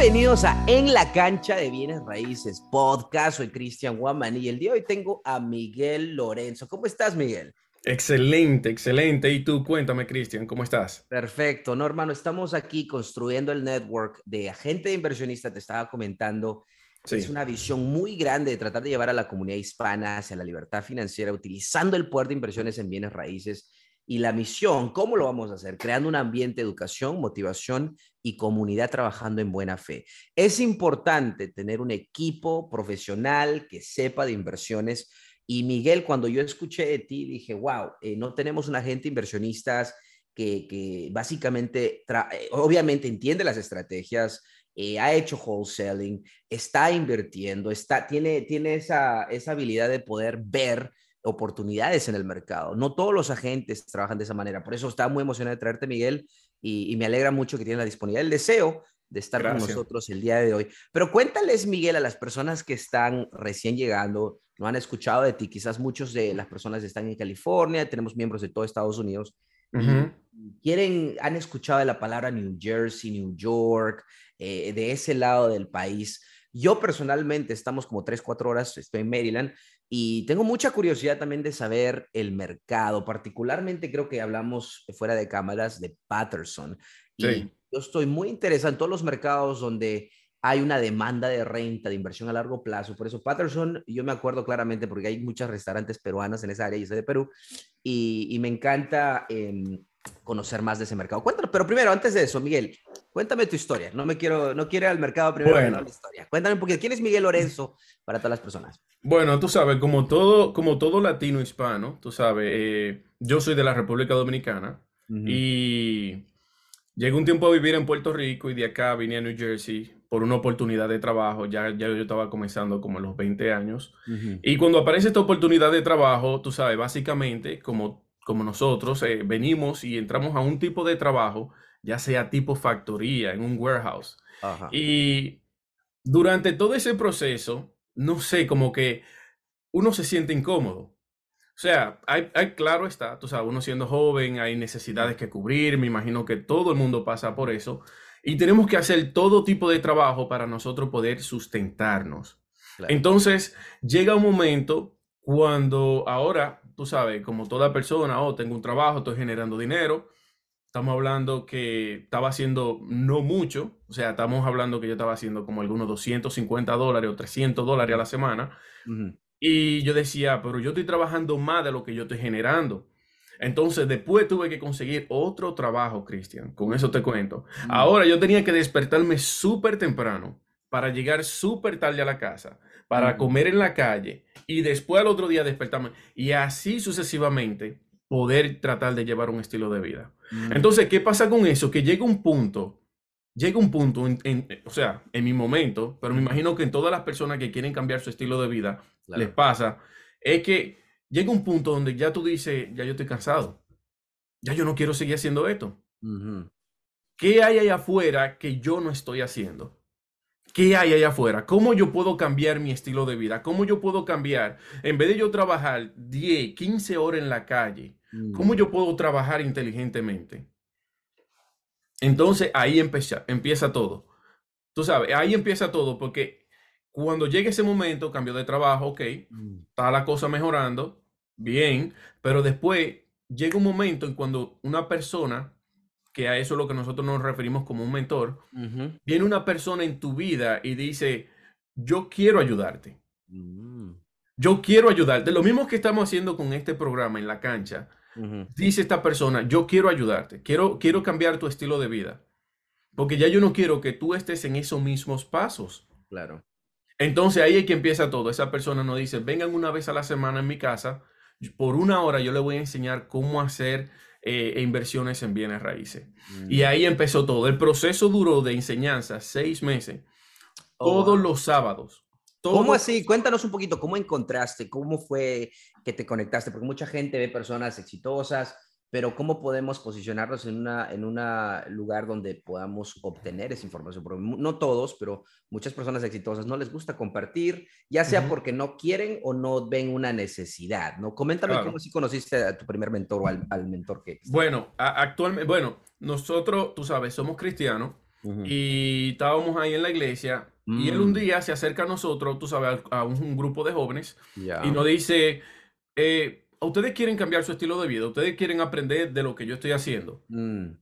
Bienvenidos a En la cancha de bienes raíces podcast. Soy Cristian Guaman y el día de hoy tengo a Miguel Lorenzo. ¿Cómo estás, Miguel? Excelente, excelente. Y tú, cuéntame, Cristian, ¿cómo estás? Perfecto, no, hermano, estamos aquí construyendo el network de agente de inversionista, te estaba comentando. Es una visión muy grande de tratar de llevar a la comunidad hispana hacia la libertad financiera utilizando el poder de inversiones en bienes raíces y la misión, ¿cómo lo vamos a hacer? Creando un ambiente de educación, motivación y comunidad trabajando en buena fe. Es importante tener un equipo profesional que sepa de inversiones. Y Miguel, cuando yo escuché de ti, dije, wow, eh, no tenemos un agente inversionistas que, que básicamente, eh, obviamente entiende las estrategias, eh, ha hecho wholesaling, está invirtiendo, está, tiene, tiene esa, esa habilidad de poder ver oportunidades en el mercado. No todos los agentes trabajan de esa manera. Por eso estaba muy emocionado de traerte, Miguel, y, me alegra mucho que tienes la disponibilidad, el deseo de estar con nosotros el día de hoy. Pero cuéntales, Miguel, a las personas que están recién llegando, no han escuchado de ti, quizás muchos de las personas están en California, tenemos miembros de todo Estados Unidos. Quieren, han escuchado de la palabra New Jersey, New York, eh, de ese lado del país. Yo personalmente estamos como tres, cuatro horas, estoy en Maryland y tengo mucha curiosidad también de saber el mercado, particularmente creo que hablamos fuera de cámaras de Patterson. Y yo estoy muy interesado en todos los mercados donde hay una demanda de renta, de inversión a largo plazo. Por eso Patterson, yo me acuerdo claramente porque hay muchos restaurantes peruanos en esa área, y soy de Perú, y, me encanta em, conocer más de ese mercado. Cuéntanos, pero primero, antes de eso, Miguel, cuéntame tu historia. No me quiero, no quiero ir al mercado primero, bueno. la historia. Cuéntame un poquito, ¿quién es Miguel Lorenzo para todas las personas? Bueno, tú sabes, como todo, como todo latino hispano, tú sabes, eh, yo soy de la República Dominicana y llegué un tiempo a vivir en Puerto Rico y de acá vine a New Jersey por una oportunidad de trabajo. Ya, ya yo estaba comenzando como a los 20 años. Y cuando aparece esta oportunidad de trabajo, tú sabes, básicamente, como como nosotros, eh, venimos y entramos a un tipo de trabajo, ya sea tipo factoría, en un warehouse. Y durante todo ese proceso, no sé, como que uno se siente incómodo. O sea, hay, hay, claro está, tú sabes, uno siendo joven, hay necesidades que cubrir, me imagino que todo el mundo pasa por eso, y tenemos que hacer todo tipo de trabajo para nosotros poder sustentarnos. Entonces, llega un momento cuando ahora tú sabes, como toda persona, oh, tengo un trabajo, estoy generando dinero. Estamos hablando que estaba haciendo no mucho, o sea, estamos hablando que yo estaba haciendo como algunos 250 dólares o 300 dólares a la semana. Y yo decía, pero yo estoy trabajando más de lo que yo estoy generando. Entonces, después tuve que conseguir otro trabajo, Cristian. Con eso te cuento. Ahora yo tenía que despertarme súper temprano para llegar súper tarde a la casa, para comer en la calle y después al otro día despertarme y así sucesivamente poder tratar de llevar un estilo de vida. Entonces, ¿qué pasa con eso? Que llega un punto, llega un punto, en, o sea, en mi momento, pero me imagino que en todas las personas que quieren cambiar su estilo de vida les pasa, es que llega un punto donde ya tú dices, ya yo estoy cansado, ya yo no quiero seguir haciendo esto. ¿Qué hay allá afuera que yo no estoy haciendo? ¿Qué hay allá afuera? ¿Cómo yo puedo cambiar mi estilo de vida? ¿Cómo yo puedo cambiar? En vez de yo trabajar 10, 15 horas en la calle, ¿cómo mm. yo puedo trabajar inteligentemente? Entonces ahí empieza, empieza todo. Tú sabes, ahí empieza todo porque cuando llegue ese momento, cambio de trabajo, ok, mm. está la cosa mejorando, bien, pero después llega un momento en cuando una persona que a eso es lo que nosotros nos referimos como un mentor, viene una persona en tu vida y dice, yo quiero ayudarte. Mm. Yo quiero ayudarte. Lo mismo que estamos haciendo con este programa en la cancha. Dice esta persona, yo quiero ayudarte, quiero, quiero cambiar tu estilo de vida. Porque ya yo no quiero que tú estés en esos mismos pasos. Claro. Entonces ahí es que empieza todo. Esa persona nos dice, vengan una vez a la semana en mi casa, por una hora yo le voy a enseñar cómo hacer eh, e inversiones en bienes raíces. Y mm. ahí empezó todo. El proceso duró de enseñanza seis meses. Oh, todos los sábados. ¿Cómo así? Cuéntanos un poquito, ¿cómo encontraste? ¿Cómo fue que te conectaste? Porque mucha gente ve personas exitosas, pero ¿cómo podemos posicionarnos en un en una lugar donde podamos obtener esa información? Porque no todos, pero muchas personas exitosas no les gusta compartir, ya sea porque no quieren o no ven una necesidad, ¿no? Coméntame cómo si conociste a tu primer mentor o al, mentor que... Bueno, actualmente, bueno, nosotros, tú sabes, somos cristianos y estábamos ahí en la iglesia y él un mm. día se acerca a nosotros, tú sabes, a, un, grupo de jóvenes y nos dice, eh, ustedes quieren cambiar su estilo de vida, ustedes quieren aprender de lo que yo estoy haciendo. Mm.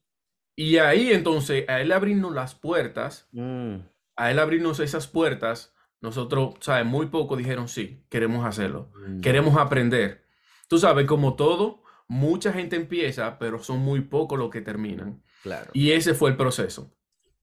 Y ahí entonces, a él abrirnos las puertas, mm. a él abrirnos esas puertas, nosotros, ¿sabes? Muy poco dijeron, sí, queremos hacerlo, queremos aprender. Tú sabes, como todo, mucha gente empieza, pero son muy pocos los que terminan. Claro. Y ese fue el proceso.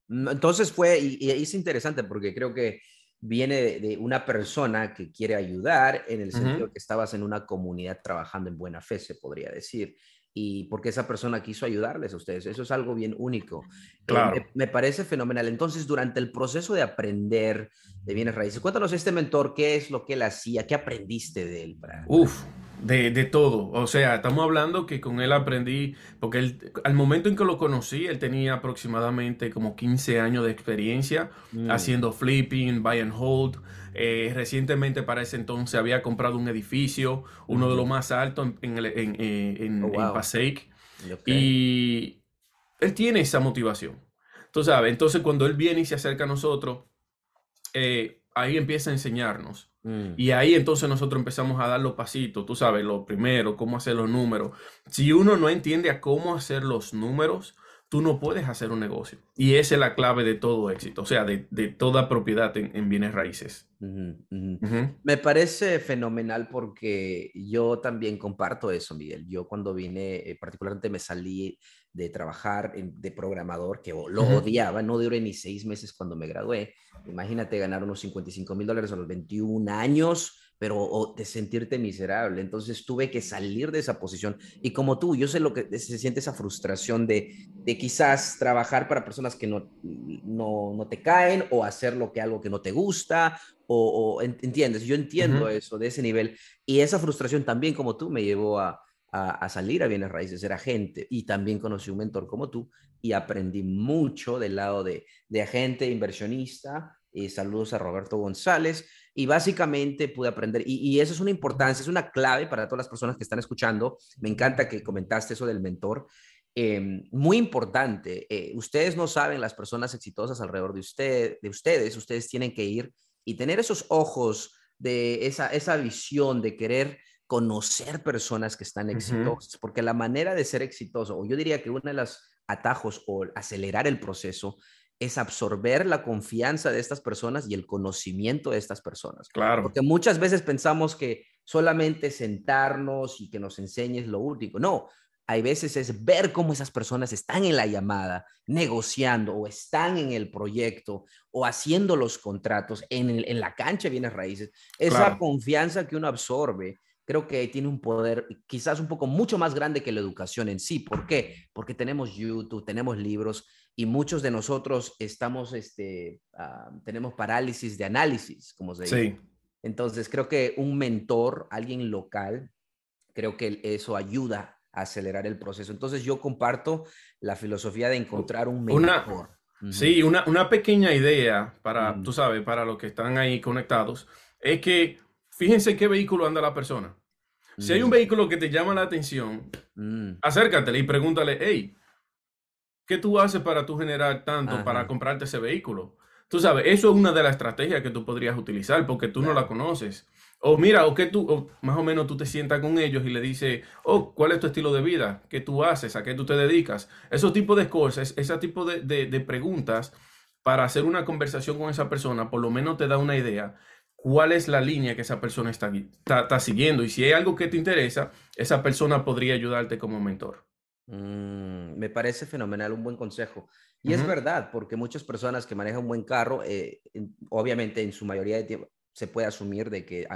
Entonces fue, y, es interesante porque creo que viene de, una persona que quiere ayudar en el sentido que estabas en una comunidad trabajando en buena fe, se podría decir. Y porque esa persona quiso ayudarles a ustedes. Eso es algo bien único. Eh, claro. me, parece fenomenal. Entonces, durante el proceso de aprender de bienes raíces, cuéntanos este mentor, ¿qué es lo que él hacía? ¿Qué aprendiste de él? Uf, de, de, todo. O sea, estamos hablando que con él aprendí, porque él, al momento en que lo conocí, él tenía aproximadamente como 15 años de experiencia mm. haciendo flipping, buy and hold. Eh, recientemente para ese entonces había comprado un edificio, uno de los más altos en, en, en, eh, en, oh, Passaic. Y él tiene esa motivación. Tú sabes, entonces cuando él viene y se acerca a nosotros, eh, ahí empieza a enseñarnos. Mm. Y ahí entonces nosotros empezamos a dar los pasitos, tú sabes, lo primero, cómo hacer los números. Si uno no entiende a cómo hacer los números, tú no puedes hacer un negocio. Y esa es la clave de todo éxito, o sea, de, toda propiedad en, bienes raíces. Me parece fenomenal porque yo también comparto eso, Miguel. Yo cuando vine, eh, particularmente me salí de trabajar de programador, que lo odiaba, no duré ni seis meses cuando me gradué. Imagínate ganar unos 55 mil dólares a los 21 años pero de sentirte miserable. Entonces tuve que salir de esa posición. Y como tú, yo sé lo que se siente esa frustración de, de quizás trabajar para personas que no, no, no, te caen o hacer lo que algo que no te gusta. O, entiendes, yo entiendo eso de ese nivel. Y esa frustración también, como tú, me llevó a, a, salir a bienes raíces, ser agente. Y también conocí un mentor como tú y aprendí mucho del lado de, de agente, inversionista. Y saludos a Roberto González y básicamente pude aprender, y, eso es una importancia, es una clave para todas las personas que están escuchando. Me encanta que comentaste eso del mentor. Em, muy importante, eh, ustedes no saben las personas exitosas alrededor de, usted, de ustedes, ustedes tienen que ir y tener esos ojos de esa, esa visión de querer conocer personas que están exitosas, porque la manera de ser exitoso, o yo diría que uno de los atajos o acelerar el proceso es absorber la confianza de estas personas y el conocimiento de estas personas. Claro. Porque muchas veces pensamos que solamente sentarnos y que nos enseñes lo último. No, hay veces es ver cómo esas personas están en la llamada, negociando o están en el proyecto o haciendo los contratos en, la cancha bienes raíces. Esa confianza que uno absorbe creo que tiene un poder quizás un poco mucho más grande que la educación en sí. ¿Por qué? Porque tenemos YouTube, tenemos libros y muchos de nosotros estamos, este, ah, tenemos parálisis de análisis, como se dice. Entonces, creo que un mentor, alguien local, creo que eso ayuda a acelerar el proceso. Entonces, yo comparto la filosofía de encontrar un mentor. Sí, una, una, pequeña idea para, tú sabes, para los que están ahí conectados, es que fíjense qué vehículo anda la persona. Si hay un vehículo que te llama la atención, mm. acércatele y pregúntale, hey, ¿Qué tú haces para tú generar tanto para comprarte ese vehículo? Tú sabes, eso es una de las estrategias que tú podrías utilizar porque tú no la conoces. O mira, o que tú, más o menos tú te sientas con ellos y le dices, oh, ¿cuál es tu estilo de vida? ¿Qué tú haces? ¿A qué tú te dedicas? Esos tipos de cosas, ese tipo de, de, preguntas para hacer una conversación con esa persona, por lo menos te da una idea cuál es la línea que esa persona está, está siguiendo. Y si hay algo que te interesa, esa persona podría ayudarte como mentor. Mm, me parece fenomenal, un buen consejo. Y es verdad, porque muchas personas que manejan un buen carro, eh, obviamente en su mayoría de tiempo se puede asumir de que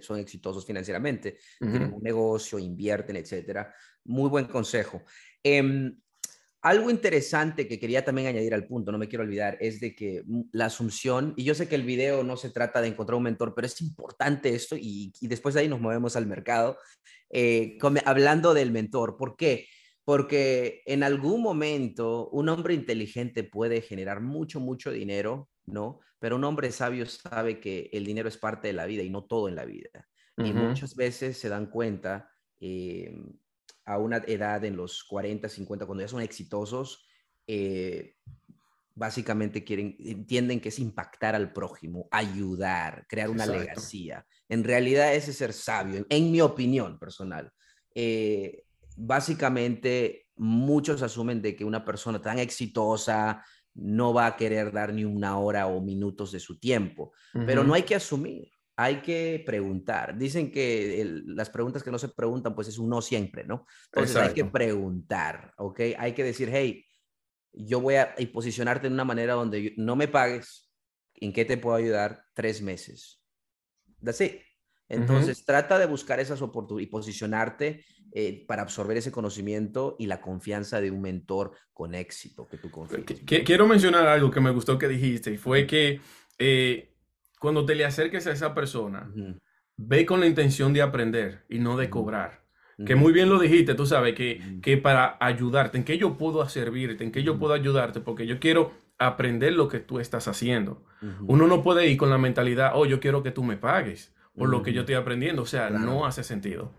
son exitosos financieramente, tienen un negocio, invierten, etcétera. Muy buen consejo. Em, algo interesante que quería también añadir al punto, no me quiero olvidar, es de que la asunción, y yo sé que el video no se trata de encontrar un mentor, pero es importante esto y, después de ahí nos movemos al mercado, eh, hablando del mentor. ¿Por qué? Porque en algún momento un hombre inteligente puede generar mucho, mucho dinero, ¿no? Pero un hombre sabio sabe que el dinero es parte de la vida y no todo en la vida. Y muchas veces se dan cuenta eh, a una edad en los 40, 50, cuando ya son exitosos, eh, básicamente quieren, entienden que es impactar al prójimo, ayudar, crear una legacía. En realidad ese es ser sabio, en, mi opinión personal. Eh, básicamente muchos asumen de que una persona tan exitosa no va a querer dar ni una hora o minutos de su tiempo, pero no hay que asumir hay que preguntar. Dicen que las preguntas que no se preguntan, pues es un no siempre, ¿no? Entonces hay que preguntar, ¿ok? Hay que decir, hey, yo voy a posicionarte de una manera donde no me pagues, ¿en qué te puedo ayudar? Tres meses. That's it. Entonces trata de buscar esas oportunidades y posicionarte eh, para absorber ese conocimiento y la confianza de un mentor con éxito que tú confíes. Quiero mencionar algo que me gustó que dijiste y fue que... Eh, cuando te le acerques a esa persona, ve con la intención de aprender y no de cobrar. Que muy bien lo dijiste, tú sabes, que, que para ayudarte, en qué yo puedo servirte, en qué yo puedo ayudarte, porque yo quiero aprender lo que tú estás haciendo. Uno no puede ir con la mentalidad, oh, yo quiero que tú me pagues por lo que yo estoy aprendiendo. O sea, no hace sentido.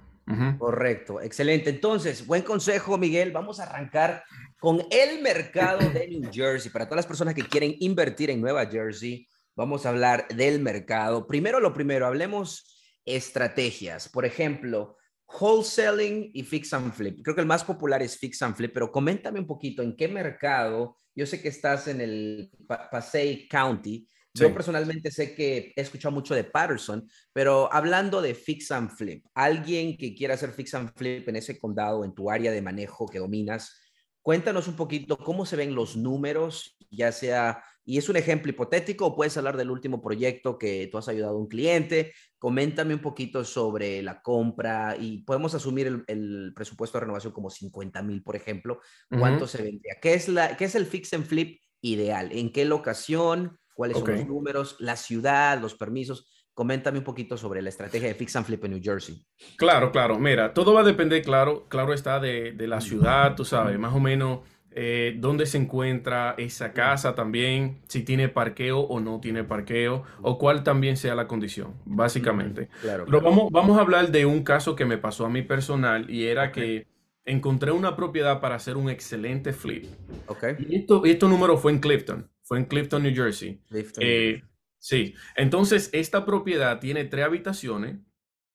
Correcto, excelente. Entonces, buen consejo, Miguel. Vamos a arrancar con el mercado de New Jersey. Para todas las personas que quieren invertir en Nueva Jersey, vamos a hablar del mercado. Primero lo primero, hablemos estrategias. Por ejemplo, wholesaling y fix and flip. Creo que el más popular es fix and flip, pero coméntame un poquito en qué mercado. Yo sé que estás en el Passaic County. Yo personalmente sé que he escuchado mucho de Patterson, pero hablando de fix and flip, alguien que quiera hacer fix and flip en ese condado, en tu área de manejo que dominas, cuéntanos un poquito cómo se ven los números, ya sea y es un ejemplo hipotético o puedes hablar del último proyecto que tú has ayudado a un cliente. Coméntame un poquito sobre la compra y podemos asumir el, presupuesto de renovación como 50 mil, por ejemplo. ¿Cuánto se vendría? ¿Qué es, la, ¿Qué es el fix and flip ideal? ¿En qué locación? ¿Cuáles son los números? ¿La ciudad? ¿Los permisos? Coméntame un poquito sobre la estrategia de Fix and Flip en New Jersey. Claro, claro. Mira, todo va a depender, claro, claro está, de, de la ciudad, tú sabes, más o menos eh, dónde se encuentra esa casa también, si tiene parqueo o no tiene parqueo, o cuál también sea la condición, básicamente. Pero Vamos, vamos a hablar de un caso que me pasó a mí personal y era que encontré una propiedad para hacer un excelente flip. Okay. Y esto, esto número fue en Clifton, fue en Clifton, New Jersey. Eh, sí, entonces esta propiedad tiene tres habitaciones,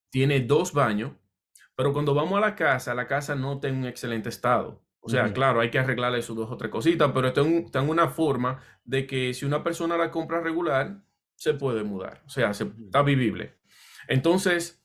tiene dos baños, pero cuando vamos a la casa, la casa no está en un excelente estado. O sea, claro, hay que arreglarle sus dos o tres cositas, pero está en, una forma de que si una persona la compra regular, se puede mudar. O sea, se, está vivible. Entonces,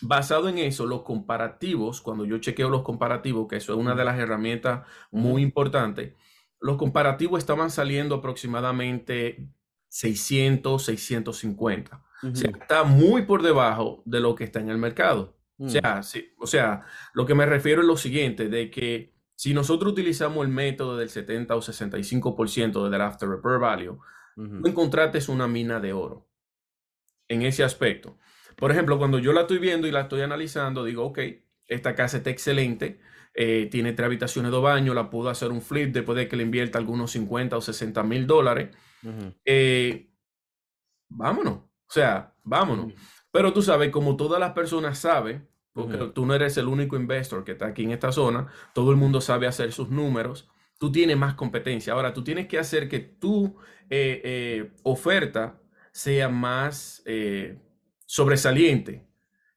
basado en eso, los comparativos, cuando yo chequeo los comparativos, que eso es una de las herramientas muy importantes, los comparativos estaban saliendo aproximadamente 600, 650. O sea, está muy por debajo de lo que está en el mercado. O sea, sí, o sea, lo que me refiero es lo siguiente, de que si nosotros utilizamos el método del 70 o 65% del after repair value, uh encontraste una mina de oro en ese aspecto. Por ejemplo, cuando yo la estoy viendo y la estoy analizando, digo, ok, esta casa está excelente, eh, tiene tres habitaciones, dos baños, la puedo hacer un flip después de que le invierta algunos 50 o 60 mil dólares. Eh, vámonos, o sea, vámonos. Pero tú sabes, como todas las personas saben, porque tú no eres el único investor que está aquí en esta zona, todo el mundo sabe hacer sus números, tú tienes más competencia. Ahora, tú tienes que hacer que tu eh, eh, oferta sea más eh, sobresaliente.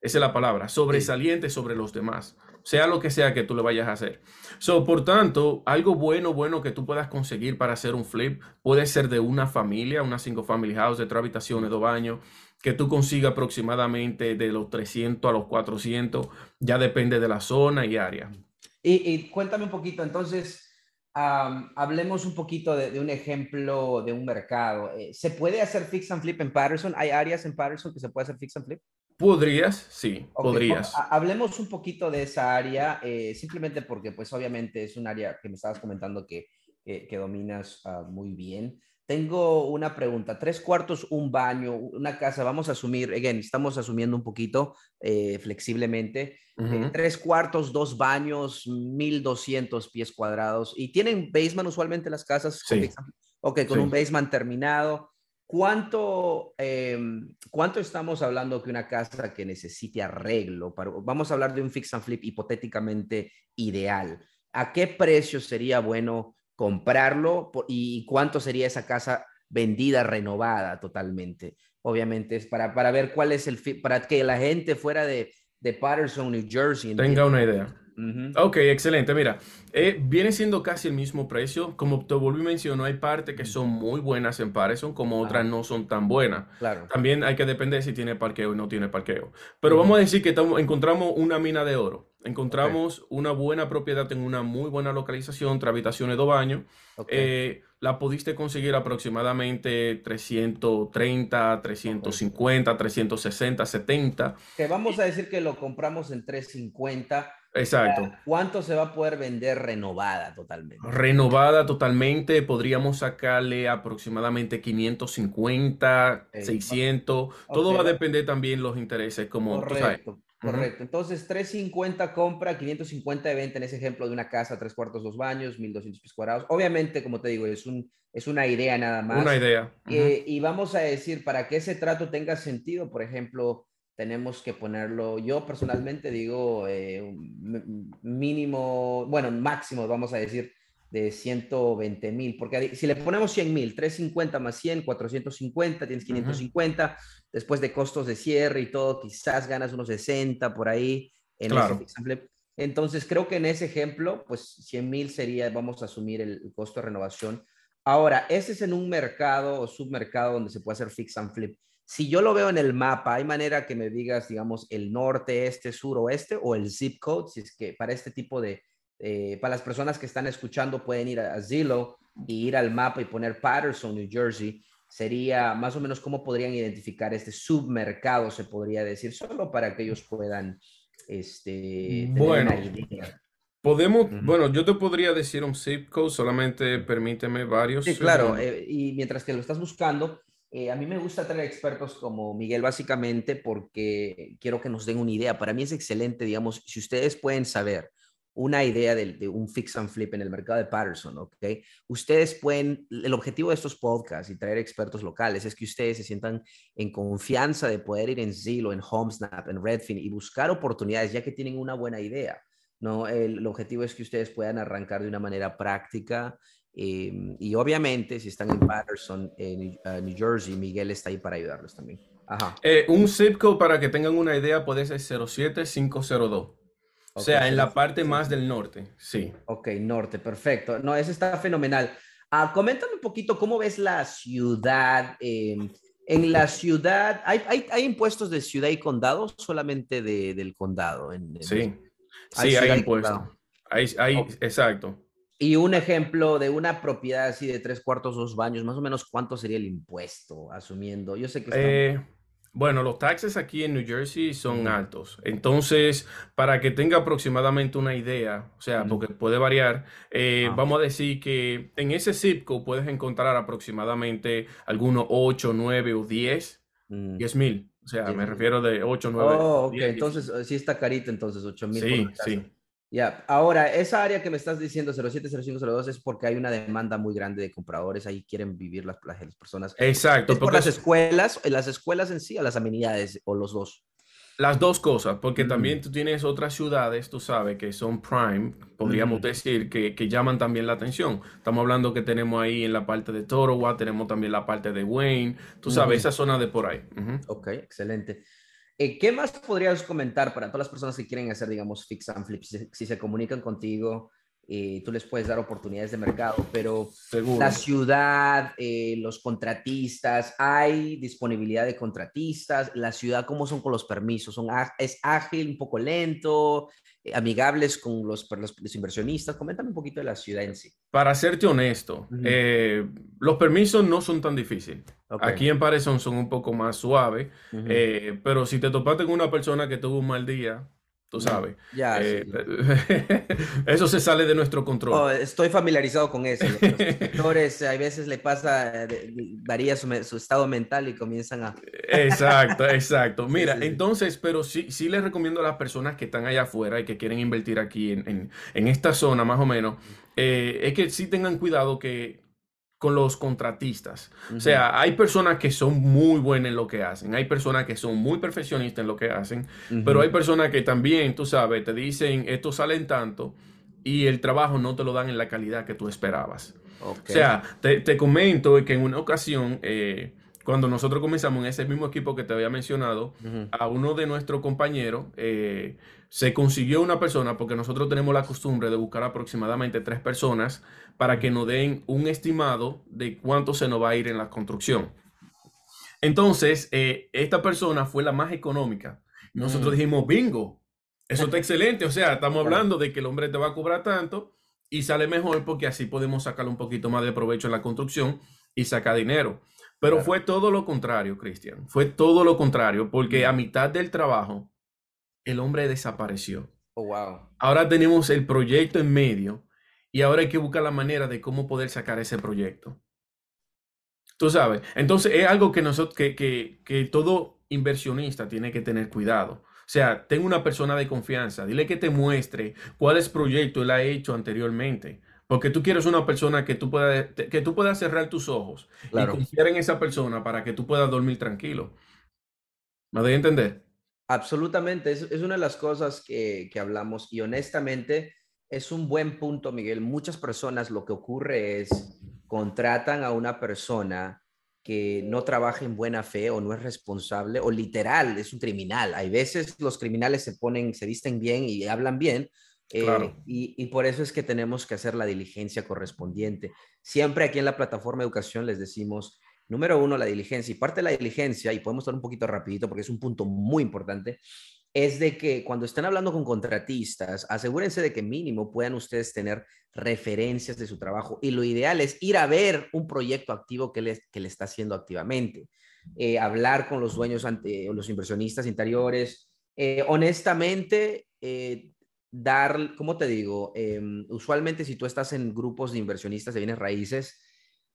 Esa es la palabra, sobresaliente sobre los demás, sea lo que sea que tú le vayas a hacer. So, por tanto, algo bueno, bueno que tú puedas conseguir para hacer un flip puede ser de una familia, una single family house de tres habitaciones, dos baños, que tú consigas aproximadamente de los 300 a los 400, ya depende de la zona y área. Y, cuéntame un poquito, entonces, hablemos un poquito de, un ejemplo de un mercado. Eh, ¿Se puede hacer fix and flip en Patterson? ¿Hay áreas en Patterson que se puede hacer fix and flip? Podrías, sí, podrías. Hablemos un poquito de esa área, eh, simplemente porque pues obviamente es un área que me estabas comentando que, que, dominas ah, muy bien. Tengo una pregunta, tres cuartos, un baño, una casa, vamos a asumir, again, estamos asumiendo un poquito eh, flexiblemente, eh, tres cuartos, dos baños, 1200 pies cuadrados y tienen basement usualmente las casas. Sí. ok, con un basement terminado. ¿Cuánto, em, ¿Cuánto estamos hablando que una casa que necesite arreglo? Para, vamos a hablar de un fix and flip hipotéticamente ideal. ¿A qué precio sería bueno comprarlo y cuánto sería esa casa vendida, renovada totalmente? Obviamente es para, para ver cuál es el para que la gente fuera de, de Patterson, New Jersey. Tenga una idea. Ok, excelente. Mira, eh, viene siendo casi el mismo precio. Como te volví a mencionar, hay partes que son muy buenas en Patterson, como otras no son tan buenas. Claro. También hay que depender si tiene parqueo o no tiene parqueo. Pero vamos a decir que encontramos una mina de oro. Encontramos una buena propiedad en una muy buena localización, tres habitaciones, dos baños. Eh, la pudiste conseguir aproximadamente 330, 350, 360, 70. Que vamos a decir que lo compramos en 350 Exacto. ¿Cuánto se va a poder vender renovada totalmente? Renovada totalmente, podríamos sacarle aproximadamente 550, 600. Todo va a depender también los intereses, como Correcto. Correcto. Entonces, 350 compra, 550 de venta en ese ejemplo de una casa, tres cuartos, dos baños, 1200 pies cuadrados. Obviamente, como te digo, es, un, es una idea nada más. Una idea. Eh, y vamos a decir, para que ese trato tenga sentido, por ejemplo, tenemos que ponerlo, yo personalmente digo eh, mínimo, bueno, máximo, vamos a decir, de 120 mil, porque si le ponemos 100 mil, 350 más 100, 450, tienes 550, después de costos de cierre y todo, quizás ganas unos 60 por ahí. En claro. Entonces, creo que en ese ejemplo, pues 100 mil sería, vamos a asumir el, costo de renovación. Ahora, ese es en un mercado o submercado donde se puede hacer fix and flip si yo lo veo en el mapa, hay manera que me digas, digamos, el norte, este, sur, oeste o el zip code, si es que para este tipo de, eh, para las personas que están escuchando pueden ir a, Zillow y ir al mapa y poner Patterson, New Jersey, sería más o menos cómo podrían identificar este submercado, se podría decir, solo para que ellos puedan este, tener bueno, una idea. Podemos, bueno, yo te podría decir un zip code, solamente permíteme varios. Sí, claro, eh, y mientras que lo estás buscando, eh, a mí me gusta traer expertos como Miguel básicamente porque quiero que nos den una idea. Para mí es excelente, digamos, si ustedes pueden saber una idea de, un fix and flip en el mercado de Patterson, ¿ok? Ustedes pueden, el objetivo de estos podcasts y traer expertos locales es que ustedes se sientan en confianza de poder ir en Zillow, en HomeSnap, en Redfin y buscar oportunidades ya que tienen una buena idea, ¿no? El, el objetivo es que ustedes puedan arrancar de una manera práctica Em, y obviamente, si están en Patterson, en New Jersey, Miguel está ahí para ayudarlos también. Ajá. Eh, un zip code, para que tengan una idea, puede ser 07502. o sea, en la parte más del norte, sí. Ok, norte, perfecto. No, eso está fenomenal. Ah, coméntame un poquito cómo ves la ciudad. Em, en la ciudad, ¿hay, ¿hay, hay, impuestos de ciudad y condado solamente de, del condado? En, sí, sí, hay impuestos. Hay, hay, Exacto. Y un ejemplo de una propiedad así de tres cuartos, dos baños, más o menos cuánto sería el impuesto, asumiendo. Yo sé que... Eh, bueno, los taxes aquí en New Jersey son altos. Entonces, para que tenga aproximadamente una idea, o sea, porque puede variar, eh, vamos a decir que en ese zip code puedes encontrar aproximadamente algunos 8, 9 o 10, 10 mm. mil. O sea, me refiero de 8, 9. Oh, ok, entonces sí está carito, entonces 8 mil. Sí, sí. Ya, ahora, esa área que me estás diciendo, 07, 05, 02, es porque hay una demanda muy grande de compradores, ahí quieren vivir las, las personas. Exacto. ¿Es por las escuelas, las escuelas en sí, o las amenidades, o los dos? Las dos cosas, porque mm. también tú tienes otras ciudades, tú sabes, que son prime, podríamos mm. decir, que, que, llaman también la atención. Estamos hablando que tenemos ahí en la parte de Torowa, tenemos también la parte de Wayne, tú sabes, esa zona de por ahí. Ok, excelente. Eh, ¿Qué más podrías comentar para todas las personas que quieren hacer, digamos, fix and flip? Si, se comunican contigo, eh, tú les puedes dar oportunidades de mercado, pero la ciudad, eh, los contratistas, hay disponibilidad de contratistas, la ciudad, ¿cómo son con los permisos? ¿Son, ¿Es ágil, un poco lento, amigables con los, los, inversionistas? Coméntame un poquito de la ciudad en sí. Para serte honesto, los permisos no son tan difíciles. Aquí en Parezón son un poco más suaves, pero si te topaste con una persona que tuvo un mal día, tú sabes. Ya, eh, eso se sale de nuestro control. Oh, estoy familiarizado con eso. Los sectores, a veces le pasa, varía su, estado mental y comienzan a... exacto, exacto. Mira, entonces, pero sí, sí les recomiendo a las personas que están allá afuera y que quieren invertir aquí en, en, esta zona más o menos, eh, es que sí tengan cuidado que con los contratistas. O sea, hay personas que son muy buenas en lo que hacen, hay personas que son muy perfeccionistas en lo que hacen, pero hay personas que también, tú sabes, te dicen, esto sale en tanto y el trabajo no te lo dan en la calidad que tú esperabas. O sea, te, comento que en una ocasión, eh, cuando nosotros comenzamos en ese mismo equipo que te había mencionado, a uno de nuestros compañeros eh, se consiguió una persona, porque nosotros tenemos la costumbre de buscar aproximadamente tres personas para que nos den un estimado de cuánto se nos va a ir en la construcción. Entonces, eh, esta persona fue la más económica. Nosotros mm. dijimos, bingo, eso está excelente. O sea, estamos hablando de que el hombre te va a cobrar tanto y sale mejor porque así podemos sacarle un poquito más de provecho en la construcción y sacar dinero. Pero fue todo lo contrario, Cristian. Fue todo lo contrario, porque a mitad del trabajo, el hombre desapareció. Oh, wow. Ahora tenemos el proyecto en medio y ahora hay que buscar la manera de cómo poder sacar ese proyecto. Tú sabes, entonces es algo que, nosotros, que, que, que todo inversionista tiene que tener cuidado. O sea, tenga una persona de confianza, dile que te muestre cuáles proyectos él ha hecho anteriormente. Porque tú quieres una persona que tú puedas, que tú puedas cerrar tus ojos y confiar en esa persona para que tú puedas dormir tranquilo. ¿Me doy a entender? Absolutamente, es, una de las cosas que, que, hablamos y honestamente es un buen punto, Miguel. Muchas personas lo que ocurre es contratan a una persona que no trabaja en buena fe o no es responsable o literal es un criminal. Hay veces los criminales se ponen, se visten bien y hablan bien, eh, y, por eso es que tenemos que hacer la diligencia correspondiente. Siempre aquí en la plataforma de educación les decimos, número uno, la diligencia. Y parte de la diligencia, y podemos estar un poquito rapidito porque es un punto muy importante, es de que cuando estén hablando con contratistas, asegúrense de que mínimo puedan ustedes tener referencias de su trabajo. Y lo ideal es ir a ver un proyecto activo que le, que le está haciendo activamente. Eh, hablar con los dueños ante, los inversionistas interiores. Eh, honestamente, dar, ¿cómo te digo? Em, usualmente si tú estás en grupos de inversionistas de bienes raíces,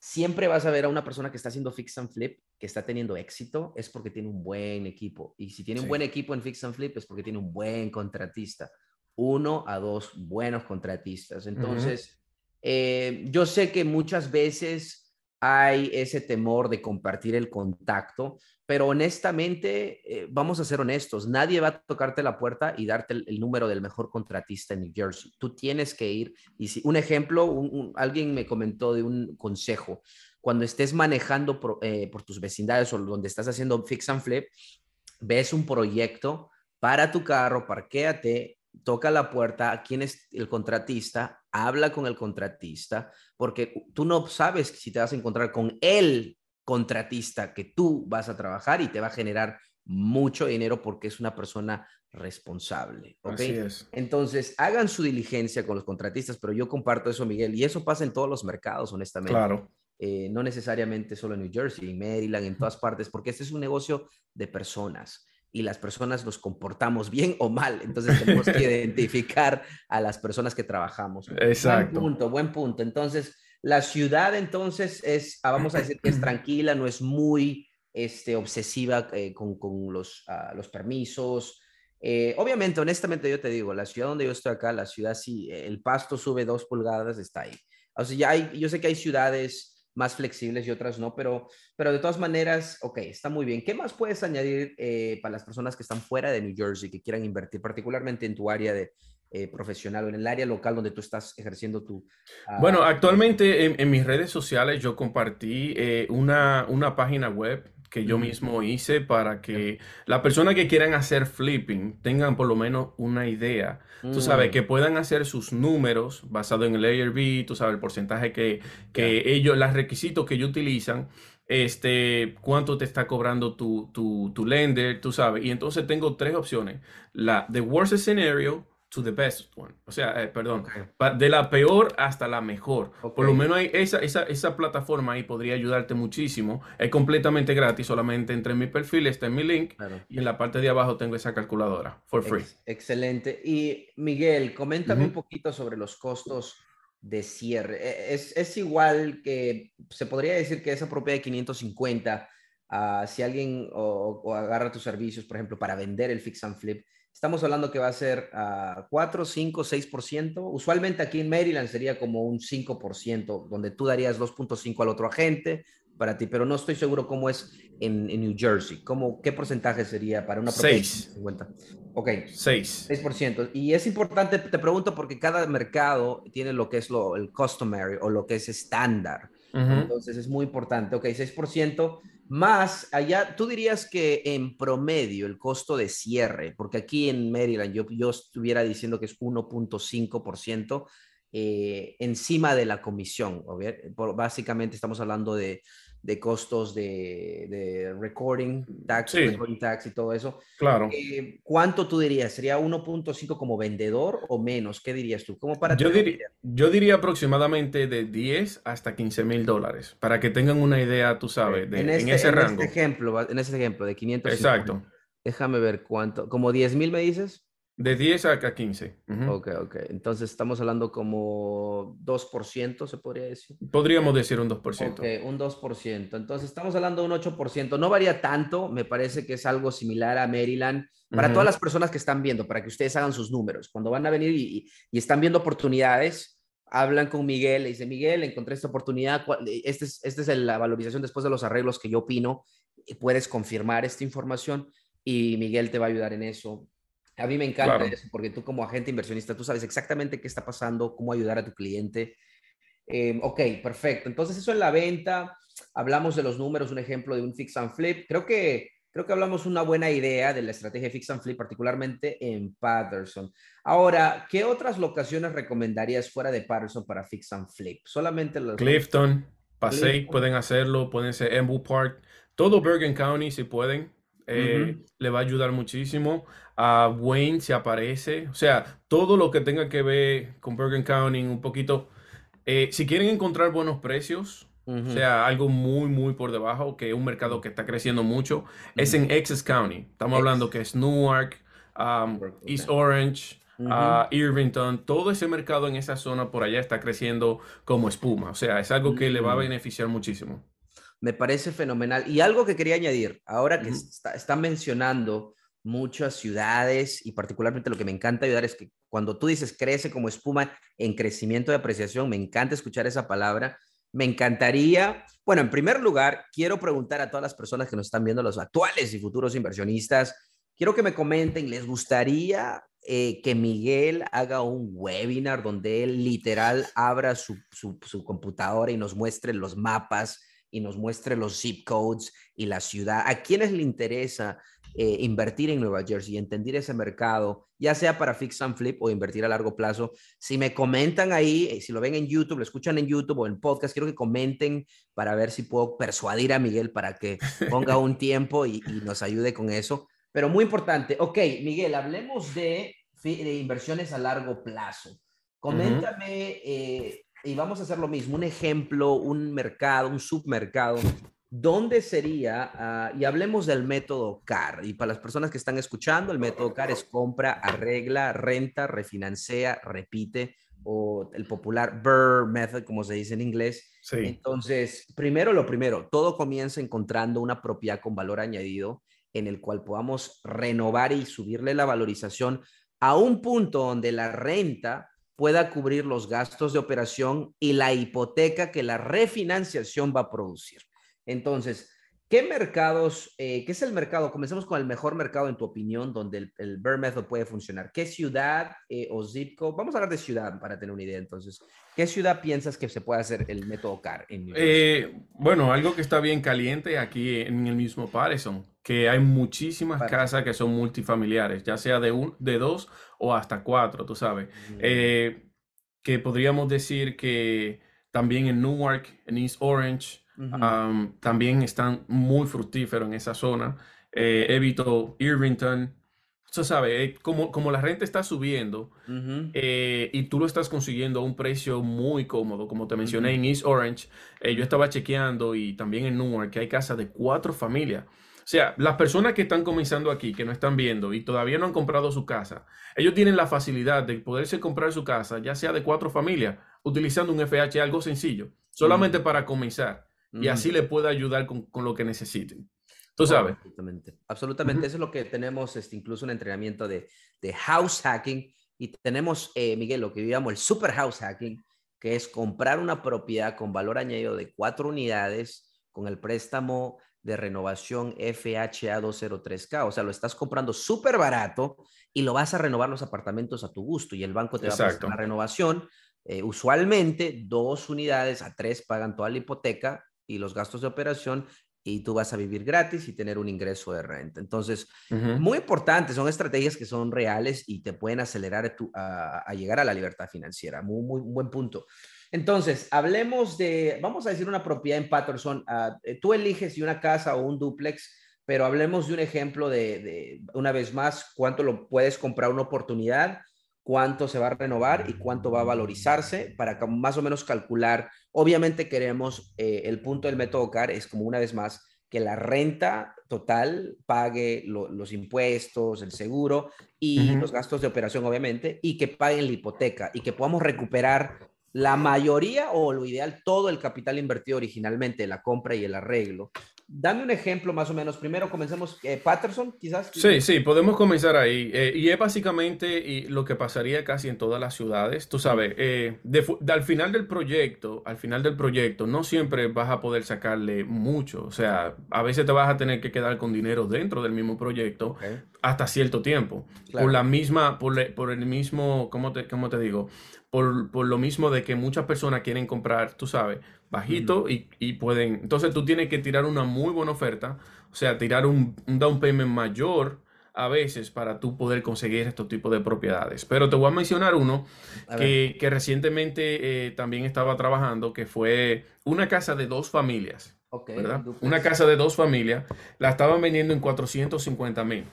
siempre vas a ver a una persona que está haciendo fix and flip, que está teniendo éxito, es porque tiene un buen equipo. Y si tiene un buen equipo en fix and flip, es porque tiene un buen contratista. Uno a dos buenos contratistas. Entonces, eh, yo sé que muchas veces hay ese temor de compartir el contacto, pero honestamente, eh, vamos a ser honestos, nadie va a tocarte la puerta y darte el, número del mejor contratista en New Jersey. Tú tienes que ir. Y si, un ejemplo, alguien me comentó de un consejo. Cuando estés manejando eh, por, tus vecindades o donde estás haciendo fix and flip, ves un proyecto, para tu carro, parquéate, toca la puerta, quién es el contratista, habla con el contratista, porque tú no sabes si te vas a encontrar con el contratista que tú vas a trabajar y te va a generar mucho dinero porque es una persona responsable. Entonces, hagan su diligencia con los contratistas, pero yo comparto eso, Miguel, y eso pasa en todos los mercados, honestamente. Claro. Eh, no necesariamente solo en New Jersey, en Maryland, en todas partes, porque este es un negocio de personas y las personas nos comportamos bien o mal. Entonces tenemos que identificar a las personas que trabajamos. Exacto. Buen punto, buen punto. Entonces, la ciudad entonces es, ah, vamos a decir que es tranquila, no es muy este, obsesiva eh, con, con los, ah, los permisos. Eh, obviamente, honestamente, yo te digo, la ciudad donde yo estoy acá, la ciudad, si el pasto sube dos pulgadas, está ahí. O sea, ya hay, yo sé que hay ciudades más flexibles y otras no, pero, pero de todas maneras, ok, está muy bien. ¿Qué más puedes añadir eh, para las personas que están fuera de New Jersey, que quieran invertir, particularmente en tu área de, eh, profesional o en el área local donde tú estás ejerciendo tu... Ah, bueno, actualmente en, mis redes sociales yo compartí eh, una, una página web que yo mismo hice para que las personas que quieran hacer flipping tengan por lo menos una idea. Tú sabes, mm. que puedan hacer sus números basado en el ARB, tú sabes, el porcentaje que, que ellos, los requisitos que ellos utilizan este, cuánto te está cobrando tu, tu, tu, lender, tú sabes. Y entonces tengo tres opciones. La the worst scenario to the best one. O sea, eh, perdón, de la peor hasta la mejor. Por lo menos hay esa, esa, esa, plataforma ahí podría ayudarte muchísimo. Es completamente gratis, solamente entre mi perfil está en mi link y en la parte de abajo tengo esa calculadora for free. excelente. Y Miguel, coméntame un poquito sobre los costos de cierre. E, es, es, igual que se podría decir que esa propiedad de 550, uh, si alguien o, agarra tus servicios, por ejemplo, para vender el fix and flip, estamos hablando que va a ser a 4, 5, 6%. Usualmente aquí en Maryland sería como un 5%, donde tú darías 2.5 al otro agente, para ti, pero no estoy seguro cómo es en, New Jersey. ¿Cómo, ¿Qué porcentaje sería para una propiedad? 6. 50? Ok. 6. 6%. Y es importante, te pregunto, porque cada mercado tiene lo que es lo, el customary o lo que es estándar. Entonces es muy importante. Ok, 6%. Más allá, tú dirías que en promedio el costo de cierre, porque aquí en Maryland yo, estuviera diciendo que es 1.5%, eh, encima de la comisión. Básicamente estamos hablando de, de costos de, de, recording tax, recording tax y todo eso. Claro. Eh, ¿Cuánto tú dirías? ¿Sería 1.5 como vendedor o menos? ¿Qué dirías tú? ¿Cómo para yo, diría, yo diría aproximadamente de 10 hasta 15 mil dólares, para que tengan una idea, tú sabes, de, en, este, ese rango. Este ejemplo, en ese ejemplo de 500. Exacto. Déjame ver cuánto. ¿Como 10 mil me dices? De 10 a 15. Ok, ok. Entonces estamos hablando como 2%, se podría decir. Podríamos decir un 2%. Ok, un 2%. Entonces estamos hablando de un 8%. No varía tanto, me parece que es algo similar a Maryland. Para todas las personas que están viendo, para que ustedes hagan sus números. Cuando van a venir y, están viendo oportunidades, hablan con Miguel, le dice, Miguel, encontré esta oportunidad, esta es, este es la valorización después de los arreglos que yo opino, puedes confirmar esta información y Miguel te va a ayudar en eso. A mí me encanta eso, porque tú como agente inversionista, tú sabes exactamente qué está pasando, cómo ayudar a tu cliente. Em, ok, perfecto. Entonces eso en la venta, hablamos de los números, un ejemplo de un fix and flip. Creo que, creo que hablamos una buena idea de la estrategia fix and flip, particularmente en Patterson. Ahora, ¿qué otras locaciones recomendarías fuera de Patterson para fix and flip? Solamente los... Clifton, Passaic pueden hacerlo, pueden ser Embu Park, todo Bergen County si pueden. Eh, le va a ayudar muchísimo. A Wayne si aparece. O sea, todo lo que tenga que ver con Bergen County, un poquito. Eh, si quieren encontrar buenos precios, o sea, algo muy, muy por debajo, que es un mercado que está creciendo mucho, es en Essex County. Estamos hablando que es Newark, um, East Orange, uh, Irvington, todo ese mercado en esa zona por allá está creciendo como espuma. O sea, es algo que le va a beneficiar muchísimo. Me parece fenomenal. Y algo que quería añadir, ahora que está, mencionando muchas ciudades y particularmente lo que me encanta ayudar es que cuando tú dices crece como espuma en crecimiento de apreciación, me encanta escuchar esa palabra. Me encantaría, bueno, en primer lugar, quiero preguntar a todas las personas que nos están viendo, los actuales y futuros inversionistas, quiero que me comenten, ¿les gustaría eh, que Miguel haga un webinar donde él literal abra su, su, su computadora y nos muestre los mapas? Y nos muestre los zip codes y la ciudad. ¿A quiénes le interesa eh, invertir en Nueva Jersey y entender ese mercado, ya sea para fix and flip o invertir a largo plazo? Si me comentan ahí, eh, si lo ven en YouTube, lo escuchan en YouTube o en podcast, quiero que comenten para ver si puedo persuadir a Miguel para que ponga un tiempo y, nos ayude con eso. Pero muy importante, ok, Miguel, hablemos de, inversiones a largo plazo. Coméntame, eh, y vamos a hacer lo mismo, un ejemplo, un mercado, un submercado, ¿dónde sería? Ah, y hablemos del método CAR. Y para las personas que están escuchando, el método CAR es compra, arregla, renta, refinancia, repite, o el popular BRRRR method, como se dice en inglés. Entonces, primero lo primero, todo comienza encontrando una propiedad con valor añadido en el cual podamos renovar y subirle la valorización a un punto donde la renta pueda cubrir los gastos de operación y la hipoteca que la refinanciación va a producir. Entonces, ¿Qué mercados, eh, qué es el mercado? Comencemos con el mejor mercado en tu opinión, donde el, el Bear Method puede funcionar. ¿Qué ciudad eh, o zip code? Vamos a hablar de ciudad para tener una idea entonces. ¿Qué ciudad piensas que se puede hacer el método CAR? En eh, bueno, algo que está bien caliente aquí en el mismo Patterson, que hay muchísimas casas que son multifamiliares, ya sea de, un, de dos o hasta cuatro, tú sabes. Mm. que podríamos decir que también en Newark, en East Orange, también están muy fructíferos en esa zona. Eh, evito Irvington. Tú sabes, eh, como, como la renta está subiendo eh, y tú lo estás consiguiendo a un precio muy cómodo, como te mencioné en East Orange, yo estaba chequeando y también en Newark que hay casas de cuatro familias. O sea, las personas que están comenzando aquí, que no están viendo y todavía no han comprado su casa, ellos tienen la facilidad de poderse comprar su casa, ya sea de cuatro familias, utilizando un FH, algo sencillo, solamente para comenzar y así le puede ayudar con, con, lo que necesiten. Tú sabes. Absolutamente. Absolutamente. Eso es lo que tenemos, este, incluso un entrenamiento de, de house hacking. Y tenemos, eh, Miguel, lo que llamamos el super house hacking, que es comprar una propiedad con valor añadido de cuatro unidades con el préstamo de renovación FHA 203K. O sea, lo estás comprando súper barato y lo vas a renovar los apartamentos a tu gusto y el banco te va a pasar la renovación. Eh, usualmente dos unidades a tres pagan toda la hipoteca y los gastos de operación y tú vas a vivir gratis y tener un ingreso de renta. Entonces, muy importante, son estrategias que son reales y te pueden acelerar a, llegar a la libertad financiera. Muy, muy buen punto. Entonces, hablemos de, vamos a decir una propiedad en Patterson. Eh, tú eliges si una casa o un duplex, pero hablemos de un ejemplo de, de, una vez más, cuánto lo puedes comprar una oportunidad cuánto se va a renovar y cuánto va a valorizarse para más o menos calcular. Obviamente queremos, eh, el punto del método CAR es como una vez más que la renta total pague los impuestos, el seguro y los gastos de operación, obviamente, y que paguen la hipoteca y que podamos recuperar la mayoría o lo ideal todo el capital invertido originalmente, la compra y el arreglo. Dame un ejemplo más o menos. Primero comencemos, eh, Patterson, quizás. Sí, sí, podemos comenzar ahí. Eh, y es básicamente y lo que pasaría casi en todas las ciudades. Tú sabes, eh, al final del proyecto, al final del proyecto, no siempre vas a poder sacarle mucho. O sea, a veces te vas a tener que quedar con dinero dentro del mismo proyecto hasta cierto tiempo. Por la misma, por, por el mismo, ¿cómo te, cómo te digo? Por, por lo mismo de que muchas personas quieren comprar, tú sabes, bajito y, pueden. Entonces tú tienes que tirar una muy buena oferta, o sea, tirar un, down payment mayor a veces para tú poder conseguir estos tipos de propiedades. Pero te voy a mencionar uno que, recientemente eh, también estaba trabajando, que fue una casa de dos familias. ¿verdad? Una casa de dos familias, la estaban vendiendo en 450 mil.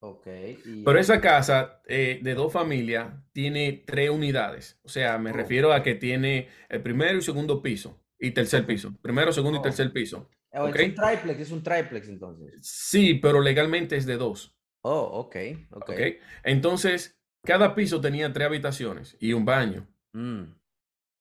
Pero esa casa eh, de dos familias tiene tres unidades. O sea, me oh. refiero a que tiene el primero y segundo piso y tercer piso. Primero, segundo y oh. tercer piso. Oh, es un triplex, es un triplex entonces. Sí, pero legalmente es de dos. Oh, ok, ok. Entonces, cada piso tenía tres habitaciones y un baño. Mm.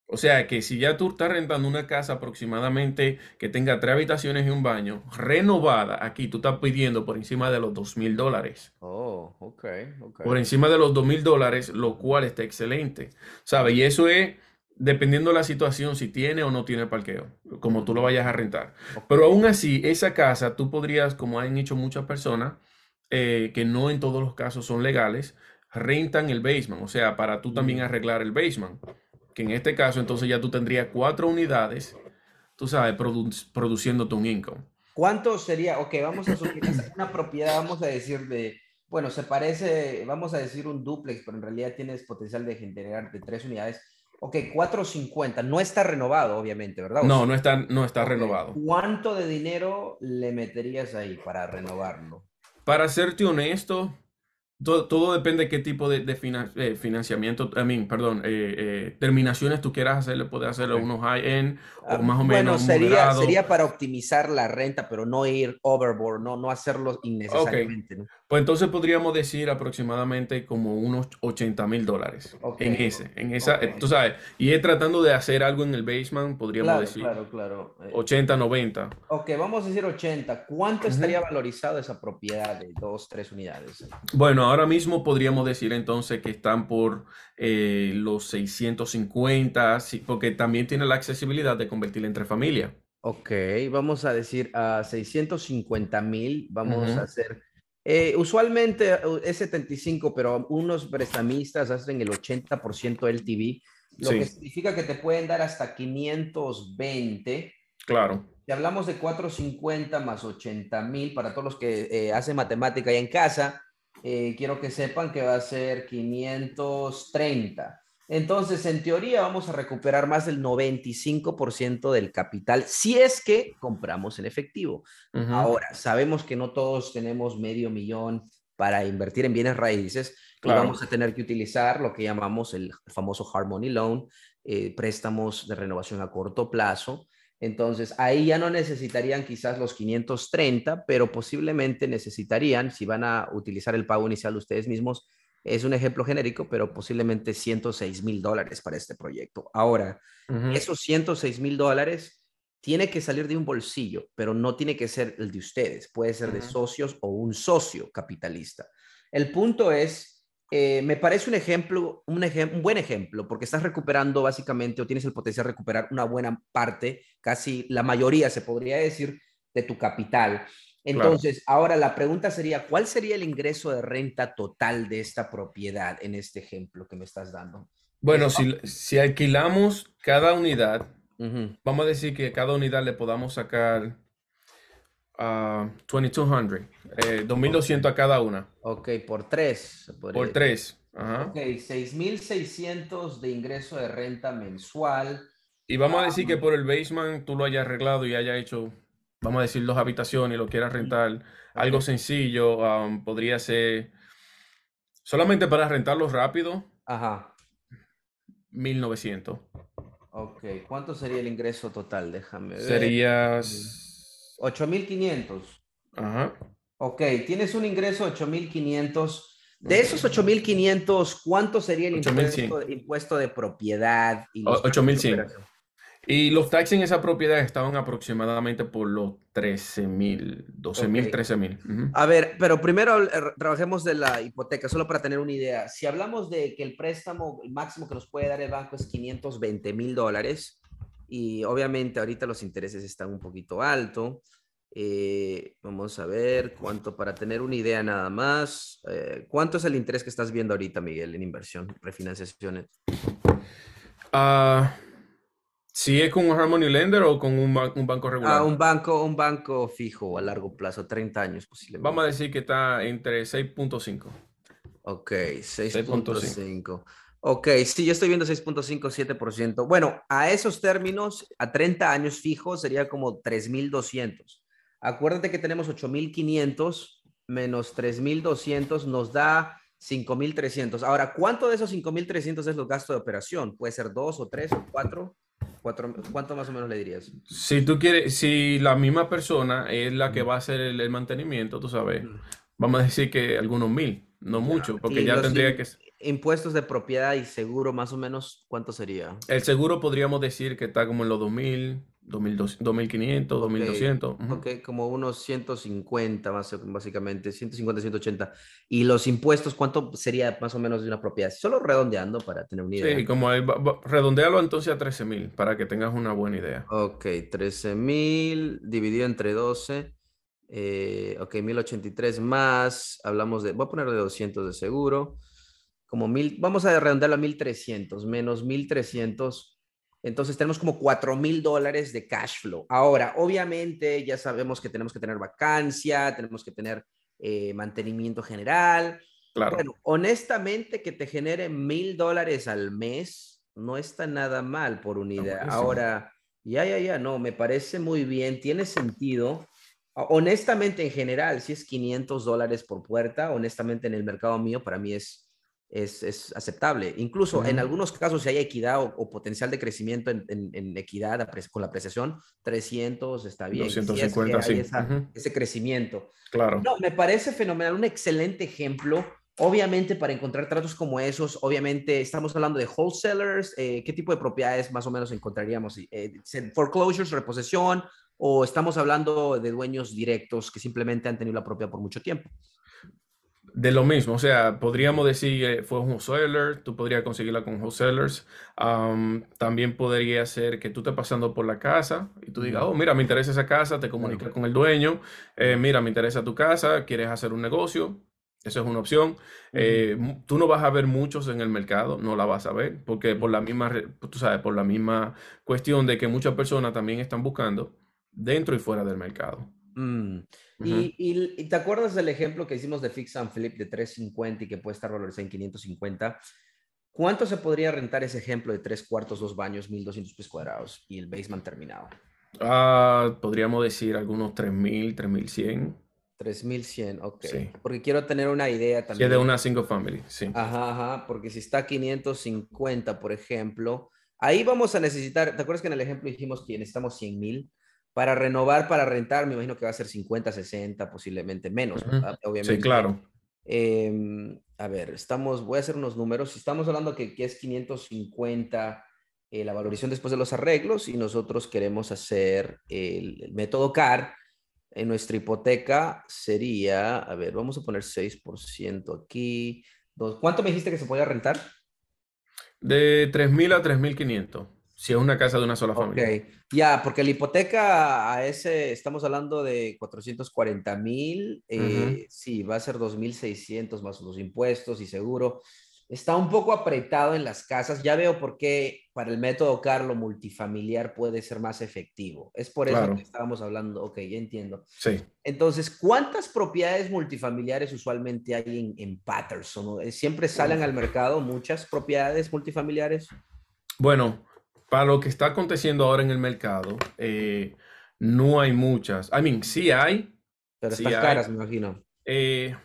O sea que si ya tú estás rentando una casa aproximadamente que tenga tres habitaciones y un baño, renovada, aquí tú estás pidiendo por encima de los dos mil dólares. Oh, ok, ok. Por encima de los dos mil dólares, lo cual está excelente. ¿Sabes? Y eso es dependiendo de la situación, si tiene o no tiene parqueo, como tú lo vayas a rentar. Pero aún así, esa casa tú podrías, como han hecho muchas personas, eh, que no en todos los casos son legales, rentan el basement, o sea, para tú también arreglar el basement, que en este caso entonces ya tú tendrías cuatro unidades, tú sabes, produciendo tu income. ¿Cuánto sería? Ok, vamos a subir una propiedad, vamos a decir de, bueno, se parece, vamos a decir un duplex, pero en realidad tienes potencial de generar de tres unidades Ok, 450, no está renovado, obviamente, ¿verdad? no, no está, no está renovado. ¿Cuánto de dinero le meterías ahí para renovarlo? Para serte honesto, todo, depende de qué tipo de, eh, financiamiento, I mean, perdón, eh, eh, terminaciones tú quieras hacerle, puedes hacerle unos high-end o ah, más o menos. Bueno, sería, sería para optimizar la renta, pero no ir overboard, no, no hacerlo innecesariamente. Pues entonces podríamos decir aproximadamente como unos 80 mil dólares en ese, en esa, tú sabes, y es tratando de hacer algo en el basement, podríamos decir. Claro, claro. 80, 90. Ok, vamos a decir 80. ¿Cuánto estaría valorizado esa propiedad de dos, tres unidades? Bueno, ahora mismo podríamos decir entonces que están por eh, los 650, porque también tiene la accesibilidad de convertirla entre familia. Ok, vamos a decir a 650 mil, vamos a hacer, eh, usualmente uh, es 75, pero unos prestamistas hacen el 80% LTV, lo que significa que te pueden dar hasta 520. Claro. Si hablamos de 450 más 80 mil, para todos los que eh, hacen matemática ahí en casa, eh, quiero que sepan que va a ser 530. Entonces, en teoría, vamos a recuperar más del 95% del capital si es que compramos en efectivo. Ahora, sabemos que no todos tenemos medio millón para invertir en bienes raíces y vamos a tener que utilizar lo que llamamos el famoso Harmony Loan, eh, préstamos de renovación a corto plazo. Entonces, ahí ya no necesitarían quizás los 530, pero posiblemente necesitarían, si van a utilizar el pago inicial ustedes mismos, es un ejemplo genérico, pero posiblemente 106 mil dólares para este proyecto. Ahora, esos 106 mil dólares tiene que salir de un bolsillo, pero no tiene que ser el de ustedes. Puede ser de socios o un socio capitalista. El punto es, eh, me parece un ejemplo, un, un buen ejemplo, porque estás recuperando básicamente o tienes el potencial de recuperar una buena parte, casi la mayoría se podría decir, de tu capital. Entonces, ahora la pregunta sería, ¿cuál sería el ingreso de renta total de esta propiedad en este ejemplo que me estás dando? Bueno, si, alquilamos cada unidad, vamos a decir que cada unidad le podamos sacar a 2200, 2200 a cada una. Ok, por tres. Por tres. Ajá. Ok, 6600 de ingreso de renta mensual. Y vamos a decir que por el basement tú lo hayas arreglado y haya hecho vamos a decir, dos habitaciones y lo quieras rentar, algo sencillo, podría ser solamente para rentarlo rápido. Ajá. 1900. Ok, ¿cuánto sería el ingreso total? Déjame ver. Sería 8500. Ajá. Ok, tienes un ingreso de 8500. De esos 8.500, ¿cuánto sería el impuesto, impuesto, de propiedad? Y 8.100. Y los taxis en esa propiedad estaban aproximadamente por los 13 mil, 12 mil, 13 mil. A ver, pero primero eh, trabajemos de la hipoteca, solo para tener una idea. Si hablamos de que el préstamo, el máximo que nos puede dar el banco es 520 mil dólares, y obviamente ahorita los intereses están un poquito alto. Eh, vamos a ver cuánto, para tener una idea nada más, eh, ¿cuánto es el interés que estás viendo ahorita, Miguel, en inversión, refinanciaciones? Ah... Si es con un Harmony Lender o con un, banco regular. Ah, un banco, un banco fijo a largo plazo, 30 años posiblemente. Vamos a decir que está entre 6.5. Ok, 6.5. Ok, sí, yo estoy viendo 6.5, 7%. Bueno, a esos términos, a 30 años fijos sería como 3.200. Acuérdate que tenemos 8.500 menos 3.200 nos da 5.300. Ahora, ¿cuánto de esos 5.300 es los gastos de operación? Puede ser 2 o 3 o 4. ¿Cuánto más o menos le dirías? Si tú quieres, si la misma persona es la que va a hacer el, mantenimiento, tú sabes, vamos a decir que algunos mil, no mucho, porque ya tendría que... Impuestos de propiedad y seguro, más o menos, ¿cuánto sería? El seguro podríamos decir que está como en los 2000, 2500, 2200. Ok, como unos 150 más, básicamente, 150, 180. ¿Y los impuestos cuánto sería más o menos de una propiedad? Solo redondeando para tener una idea. Sí, como redondealo entonces a 13 mil para que tengas una buena idea. Ok, 13 mil dividido entre 12. Eh, ok, 1083 más, hablamos de, voy a poner de 200 de seguro, como mil, vamos a redondearlo a 1300, menos 1300 entonces tenemos como 4 mil dólares de cash flow. Ahora, obviamente ya sabemos que tenemos que tener vacancia, tenemos que tener eh, mantenimiento general. Claro. Bueno, honestamente que te genere mil dólares al mes no está nada mal por unidad. Ahora, ya, ya, ya, no, me parece muy bien, tiene sentido. Honestamente, en general, si es 500 dólares por puerta, honestamente en el mercado mío, para mí es es, aceptable. Incluso en algunos casos, si hay equidad o, potencial de crecimiento en, equidad con la apreciación, 300 está bien. 250, sí. Ese crecimiento. Claro. No, me parece fenomenal, un excelente ejemplo. Obviamente, para encontrar tratos como esos, obviamente estamos hablando de wholesalers. Eh, ¿Qué tipo de propiedades más o menos encontraríamos? Eh, ¿Foreclosures, reposesión? ¿O estamos hablando de dueños directos que simplemente han tenido la propiedad por mucho tiempo? De lo mismo, o sea, podríamos decir que fue un wholesaler, tú podrías conseguirla con wholesalers. también podría ser que tú estés pasando por la casa y tú digas, oh, mira, me interesa esa casa, te comunicas con el dueño, eh, mira, me interesa tu casa, quieres hacer un negocio, esa es una opción. Eh, tú no vas a ver muchos en el mercado, no la vas a ver, porque por la misma, tú sabes, por la misma cuestión de que muchas personas también están buscando dentro y fuera del mercado. Mm. y, te acuerdas del ejemplo que hicimos de Fix and Flip de 350 y que puede estar valorizado en 550? ¿Cuánto se podría rentar ese ejemplo de tres cuartos, dos baños, 1200 pies cuadrados y el basement terminado? Ah, podríamos decir algunos 3000, 3100. 3100, ok. Porque quiero tener una idea también. Sí, de una single family, sí. Ajá, ajá, porque si está 550, por ejemplo, ahí vamos a necesitar, ¿te acuerdas que en el ejemplo dijimos que necesitamos 100 mil? Para renovar, para rentar, me imagino que va a ser 50, 60, posiblemente menos, obviamente. Sí, claro. Em, a ver, estamos, voy a hacer unos números. Si estamos hablando que, que es 550 eh, la valorización después de los arreglos y nosotros queremos hacer el, método CAR, en nuestra hipoteca sería, a ver, vamos a poner 6% aquí. ¿Cuánto me dijiste que se podía rentar? De 3.000 a 3.500. Si es una casa de una sola familia. Ok, ya, porque la hipoteca a ese, estamos hablando de 440 mil, eh, sí, va a ser 2.600 más los impuestos y seguro. Está un poco apretado en las casas. Ya veo por qué para el método Carlo multifamiliar puede ser más efectivo. Es por eso que estábamos hablando. Ok, ya entiendo. Sí. Entonces, ¿cuántas propiedades multifamiliares usualmente hay en, Patterson? ¿Siempre salen al mercado muchas propiedades multifamiliares? Bueno, para lo que está aconteciendo ahora en el mercado, eh, no hay muchas. I mean, sí hay. Pero están caras, me imagino. Eh,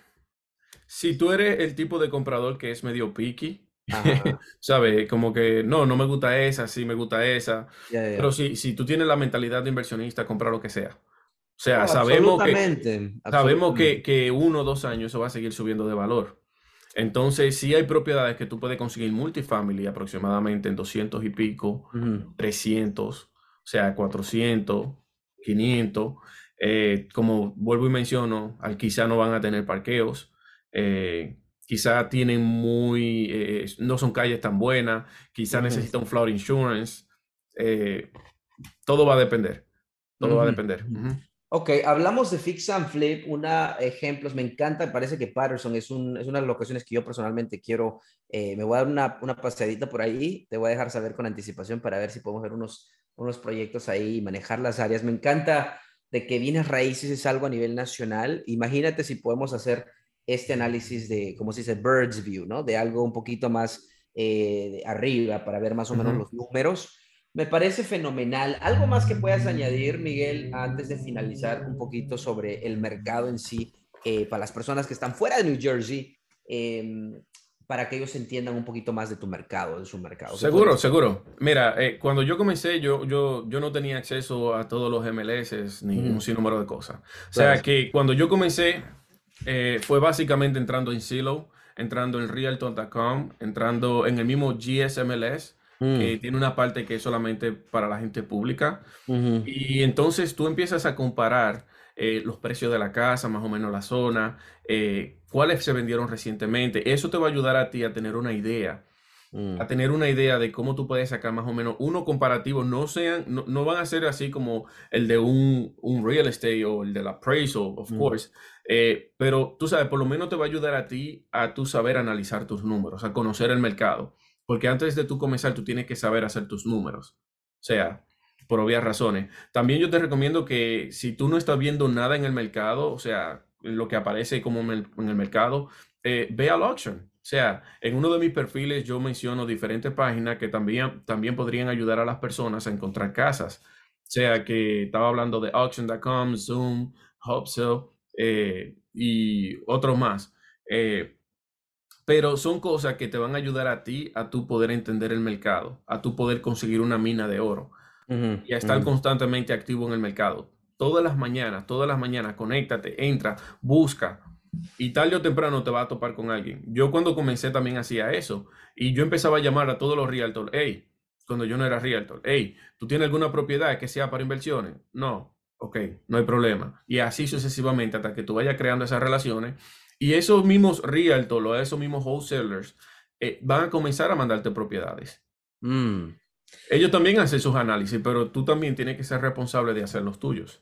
si tú eres el tipo de comprador que es medio picky, ¿sabes? Como que no, no me gusta esa, sí me gusta esa. Pero si, si tú tienes la mentalidad de inversionista, compra lo que sea. O sea, sabemos, que, sabemos que, que uno o dos años eso va a seguir subiendo de valor. Entonces, sí hay propiedades que tú puedes conseguir multifamily aproximadamente en 200 y pico, 300, o sea, 400, 500. Eh, como vuelvo y menciono, al quizá no van a tener parqueos, eh, quizá tienen muy, eh, no son calles tan buenas, quizá necesita un flood insurance. todo va a depender, todo va a depender. Ok, hablamos de Fix and Flip, una ejemplos, me encanta, me parece que Patterson es, un, es una de las locaciones que yo personalmente quiero, eh, me voy a dar una, una paseadita por ahí, te voy a dejar saber con anticipación para ver si podemos ver unos, unos proyectos ahí y manejar las áreas. Me encanta de que bienes raíces es algo a nivel nacional, imagínate si podemos hacer este análisis de, como se dice, Bird's View, ¿no? De algo un poquito más eh, arriba para ver más o menos los números me parece fenomenal. ¿Algo más que puedas añadir, Miguel, antes de finalizar un poquito sobre el mercado en sí, eh, para las personas que están fuera de New Jersey, em, para que ellos entiendan un poquito más de tu mercado, de su mercado? Seguro, seguro. Mira, eh, cuando yo comencé, yo, yo, yo no tenía acceso a todos los MLS ni un sinnúmero de cosas. O sea que cuando yo comencé, eh, fue básicamente entrando en Silo, entrando en Realtor.com, entrando en el mismo GSMLS que mm. tiene una parte que es solamente para la gente pública. Y entonces tú empiezas a comparar eh, los precios de la casa, más o menos la zona, eh, cuáles se vendieron recientemente. Eso te va a ayudar a ti a tener una idea. Mm. A tener una idea de cómo tú puedes sacar más o menos uno comparativo, no sean, no, van a ser así como el de un, un real estate o el de la appraisal, of mm. course, eh, pero tú sabes, por lo menos te va a ayudar a ti a tú saber analizar tus números, a conocer el mercado. Porque antes de tú comenzar, tú tienes que saber hacer tus números. O sea, por obvias razones. También yo te recomiendo que si tú no estás viendo nada en el mercado, o sea, lo que aparece como en el, mercado, eh, ve al auction. O sea, en uno de mis perfiles yo menciono diferentes páginas que también, también podrían ayudar a las personas a encontrar casas. O sea, que estaba hablando de auction.com, Zoom, Hopsell eh, y otros más. Eh, pero son cosas que te van a ayudar a ti a tu poder entender el mercado, a tu poder conseguir una mina de oro y a estar constantemente activo en el mercado. Todas las mañanas, todas las mañanas, conéctate, entra, busca y tarde o temprano te va a topar con alguien. Yo cuando comencé también hacía eso y yo empezaba a llamar a todos los realtors, hey, cuando yo no era realtor, hey, ¿tú tienes alguna propiedad que sea para inversiones? No, ok, no hay problema. Y así sucesivamente hasta que tú vayas creando esas relaciones Y esos mismos realtors o esos mismos wholesalers eh, van a comenzar a mandarte propiedades. Mm. Ellos también hacen sus análisis, pero tú también tienes que ser responsable de hacer los tuyos.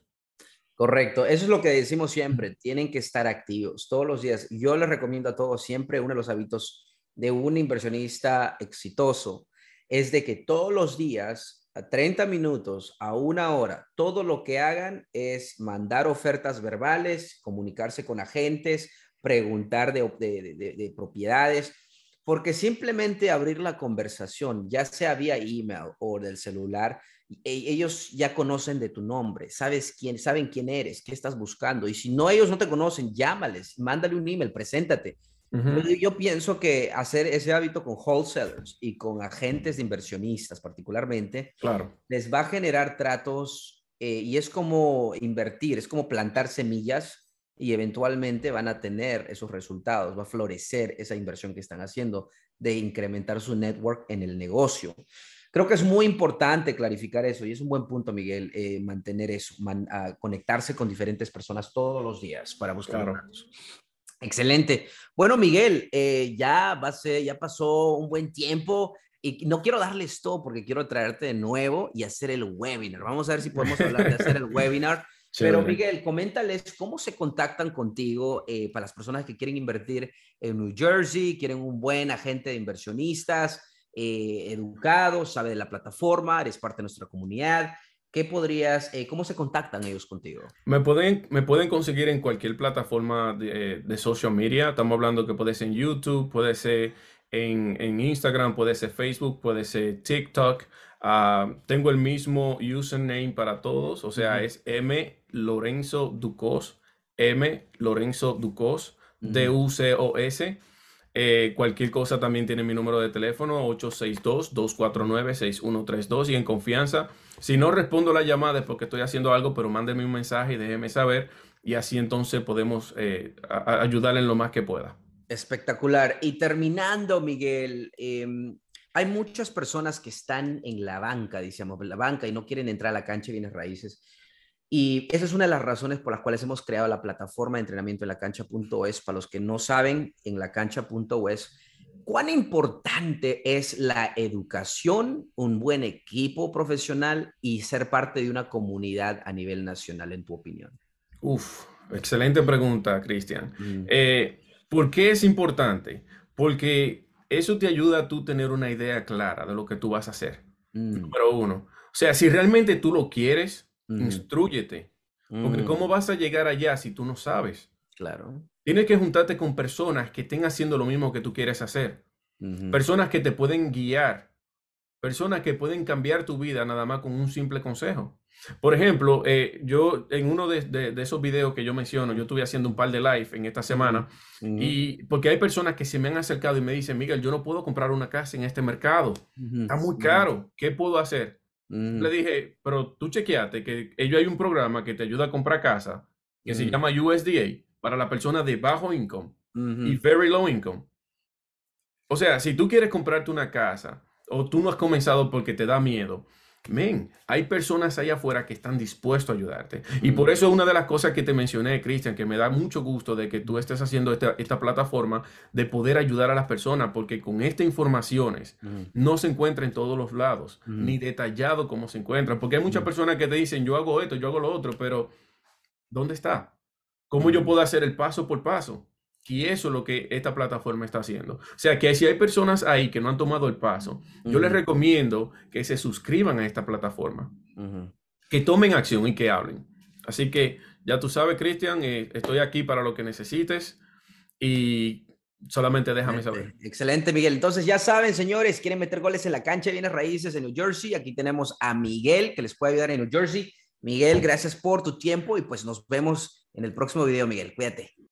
Correcto, eso es lo que decimos siempre, tienen que estar activos todos los días. Yo les recomiendo a todos siempre uno de los hábitos de un inversionista exitoso es de que todos los días, a 30 minutos, a una hora, todo lo que hagan es mandar ofertas verbales, comunicarse con agentes, preguntar de, de propiedades, porque simplemente abrir la conversación, ya sea vía email o del celular, e, ellos ya conocen de tu nombre, sabes quién, saben quién eres, qué estás buscando. Y si no ellos no te conocen, llámales, mándale un email, preséntate. Yo pienso que hacer ese hábito con wholesalers y con agentes de inversionistas particularmente, claro. les va a generar tratos eh, y es como invertir, es como plantar semillas y eventualmente van a tener esos resultados, va a florecer esa inversión que están haciendo de incrementar su network en el negocio. Creo que es muy importante clarificar eso y es un buen punto, Miguel, eh, mantener eso, conectarse con diferentes personas todos los días para buscar claro. Excelente. Bueno, Miguel, eh, ya, va a ser, ya pasó un buen tiempo y no quiero darles todo porque quiero traerte de nuevo y hacer el webinar. Vamos a ver si podemos hablar de hacer el webinar. Pero Miguel, coméntales cómo se contactan contigo eh, para las personas que quieren invertir en New Jersey, quieren un buen agente de inversionistas, eh, educado, sabe de la plataforma, eres parte de nuestra comunidad. ¿Qué podrías, eh, cómo se contactan ellos contigo? Me pueden, me pueden conseguir en cualquier plataforma de, de social media. Estamos hablando que puede ser en YouTube, puede ser en, en Instagram, puede ser Facebook, puede ser TikTok. Ah, tengo el mismo username para todos, o sea, es M Lorenzo Ducos, M Lorenzo Ducos, D-U-C-O-S. Eh, cualquier cosa también tiene mi número de teléfono 862-249-6132 y en confianza. Si no respondo la llamada es porque estoy haciendo algo, pero mándeme un mensaje y déjeme saber y así entonces podemos eh, ayudarle en lo más que pueda. Espectacular. Y terminando, Miguel, em, hay muchas personas que están en la banca, decíamos, la banca y no quieren entrar a la cancha de bienes raíces. Y esa es una de las razones por las cuales hemos creado la plataforma de entrenamiento en la cancha.es. Para los que no saben, en la cancha.es, ¿cuán importante es la educación, un buen equipo profesional y ser parte de una comunidad a nivel nacional, en tu opinión? Uf, excelente pregunta, Cristian. Mm. Eh, ¿Por qué es importante? Porque eso te ayuda a tú tener una idea clara de lo que tú vas a hacer. Mm. Número uno. O sea, si realmente tú lo quieres, instruyete. Porque ¿cómo mm. vas a llegar allá si tú no sabes? Claro. Tienes que juntarte con personas que estén haciendo lo mismo que tú quieres hacer. Personas que te pueden guiar. Personas que pueden cambiar tu vida nada más con un simple consejo. Por ejemplo, eh, yo en uno de, esos videos que yo menciono, yo estuve haciendo un par de live en esta semana y porque hay personas que se me han acercado y me dicen, Miguel, yo no puedo comprar una casa en este mercado, está muy caro, ¿qué puedo hacer? Le dije, pero tú chequeate que ellos hay un programa que te ayuda a comprar casa que se llama USDA para la persona de bajo income y very low income. O sea, si tú quieres comprarte una casa o tú no has comenzado porque te da miedo, Men, hay personas allá afuera que están dispuestos a ayudarte. Y por eso una de las cosas que te mencioné, Cristian, que me da mucho gusto de que tú estés haciendo esta, plataforma de poder ayudar a las personas, porque con estas informaciones no se encuentra en todos los lados, ni detallado cómo se encuentran. Porque hay muchas personas que te dicen, yo hago esto, yo hago lo otro, pero ¿dónde está? ¿Cómo yo puedo hacer el paso por paso? Y eso es lo que esta plataforma está haciendo. O sea, que si hay personas ahí que no han tomado el paso, yo les recomiendo que se suscriban a esta plataforma, que tomen acción y que hablen. Así que ya tú sabes, Cristian, eh, estoy aquí para lo que necesites y solamente déjame saber. Excelente, Miguel. Entonces ya saben, señores, quieren meter goles en la cancha, viene raíces en New Jersey. Aquí tenemos a Miguel que les puede ayudar en New Jersey. Miguel, gracias por tu tiempo y pues nos vemos en el próximo video, Miguel. Cuídate.